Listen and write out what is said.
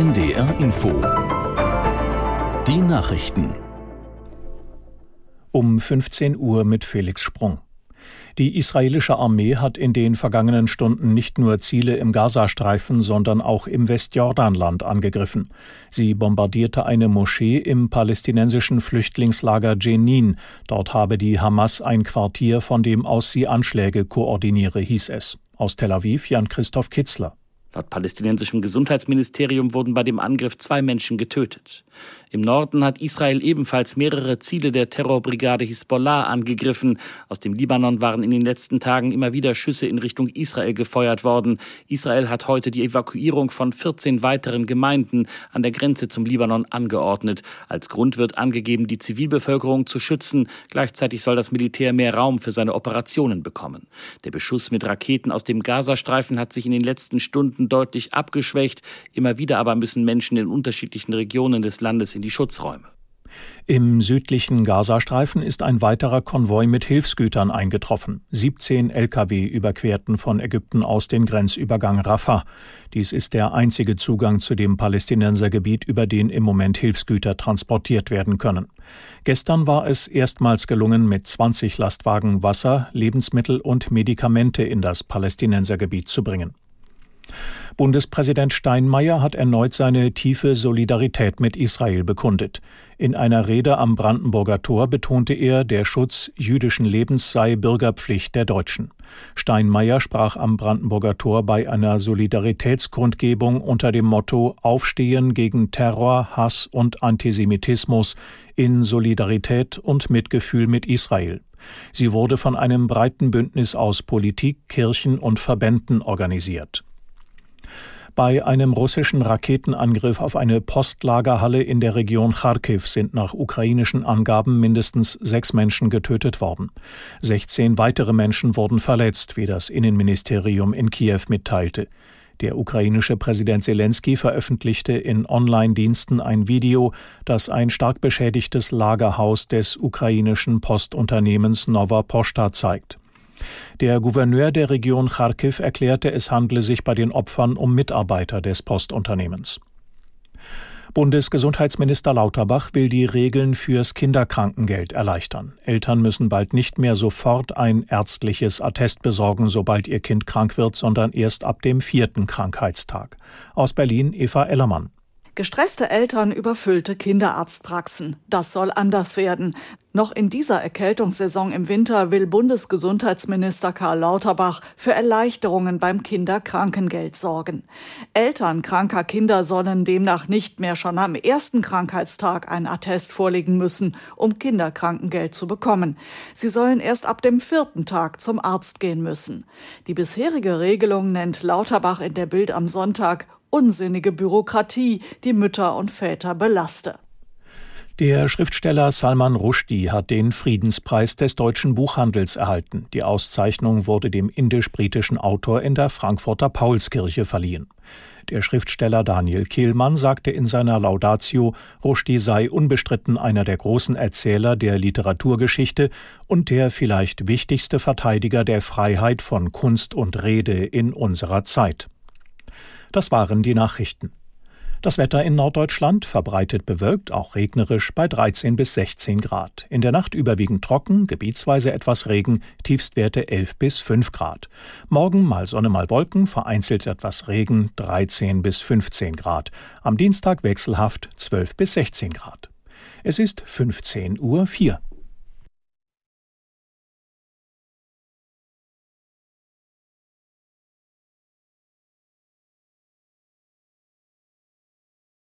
NDR Info. Die Nachrichten. Um 15 Uhr mit Felix Sprung. Die israelische Armee hat in den vergangenen Stunden nicht nur Ziele im Gazastreifen, sondern auch im Westjordanland angegriffen. Sie bombardierte eine Moschee im palästinensischen Flüchtlingslager Jenin. Dort habe die Hamas ein Quartier, von dem aus sie Anschläge koordiniere, hieß es. Aus Tel Aviv Jan-Christoph Kitzler. Laut palästinensischem Gesundheitsministerium wurden bei dem Angriff zwei Menschen getötet. Im Norden hat Israel ebenfalls mehrere Ziele der Terrorbrigade Hisbollah angegriffen. Aus dem Libanon waren in den letzten Tagen immer wieder Schüsse in Richtung Israel gefeuert worden. Israel hat heute die Evakuierung von 14 weiteren Gemeinden an der Grenze zum Libanon angeordnet. Als Grund wird angegeben, die Zivilbevölkerung zu schützen. Gleichzeitig soll das Militär mehr Raum für seine Operationen bekommen. Der Beschuss mit Raketen aus dem Gazastreifen hat sich in den letzten Stunden deutlich abgeschwächt. Immer wieder aber müssen Menschen in unterschiedlichen Regionen des Landes in die Schutzräume. Im südlichen Gazastreifen ist ein weiterer Konvoi mit Hilfsgütern eingetroffen. 17 Lkw überquerten von Ägypten aus den Grenzübergang Rafah. Dies ist der einzige Zugang zu dem Palästinensergebiet, über den im Moment Hilfsgüter transportiert werden können. Gestern war es erstmals gelungen, mit 20 Lastwagen Wasser, Lebensmittel und Medikamente in das Palästinensergebiet zu bringen. Bundespräsident Steinmeier hat erneut seine tiefe Solidarität mit Israel bekundet. In einer Rede am Brandenburger Tor betonte er, der Schutz jüdischen Lebens sei Bürgerpflicht der Deutschen. Steinmeier sprach am Brandenburger Tor bei einer Solidaritätskundgebung unter dem Motto Aufstehen gegen Terror, Hass und Antisemitismus in Solidarität und Mitgefühl mit Israel. Sie wurde von einem breiten Bündnis aus Politik, Kirchen und Verbänden organisiert. Bei einem russischen Raketenangriff auf eine Postlagerhalle in der Region Kharkiv sind nach ukrainischen Angaben mindestens sechs Menschen getötet worden. 16 weitere Menschen wurden verletzt, wie das Innenministerium in Kiew mitteilte. Der ukrainische Präsident Zelensky veröffentlichte in Online-Diensten ein Video, das ein stark beschädigtes Lagerhaus des ukrainischen Postunternehmens Nova Posta zeigt. Der Gouverneur der Region Kharkiv erklärte, es handle sich bei den Opfern um Mitarbeiter des Postunternehmens. Bundesgesundheitsminister Lauterbach will die Regeln fürs Kinderkrankengeld erleichtern. Eltern müssen bald nicht mehr sofort ein ärztliches Attest besorgen, sobald ihr Kind krank wird, sondern erst ab dem vierten Krankheitstag. Aus Berlin Eva Ellermann. Gestresste Eltern, überfüllte Kinderarztpraxen. Das soll anders werden. Noch in dieser Erkältungssaison im Winter will Bundesgesundheitsminister Karl Lauterbach für Erleichterungen beim Kinderkrankengeld sorgen. Eltern kranker Kinder sollen demnach nicht mehr schon am ersten Krankheitstag ein Attest vorlegen müssen, um Kinderkrankengeld zu bekommen. Sie sollen erst ab dem vierten Tag zum Arzt gehen müssen. Die bisherige Regelung nennt Lauterbach in der Bild am Sonntag unsinnige Bürokratie, die Mütter und Väter belaste. Der Schriftsteller Salman Rushdie hat den Friedenspreis des deutschen Buchhandels erhalten. Die Auszeichnung wurde dem indisch-britischen Autor in der Frankfurter Paulskirche verliehen. Der Schriftsteller Daniel Kehlmann sagte in seiner Laudatio, Rushdie sei unbestritten einer der großen Erzähler der Literaturgeschichte und der vielleicht wichtigste Verteidiger der Freiheit von Kunst und Rede in unserer Zeit. Das waren die Nachrichten. Das Wetter in Norddeutschland verbreitet bewölkt, auch regnerisch bei 13 bis 16 Grad. In der Nacht überwiegend trocken, gebietsweise etwas Regen, Tiefstwerte 11 bis 5 Grad. Morgen mal Sonne, mal Wolken, vereinzelt etwas Regen, 13 bis 15 Grad. Am Dienstag wechselhaft 12 bis 16 Grad. Es ist 15 Uhr 4.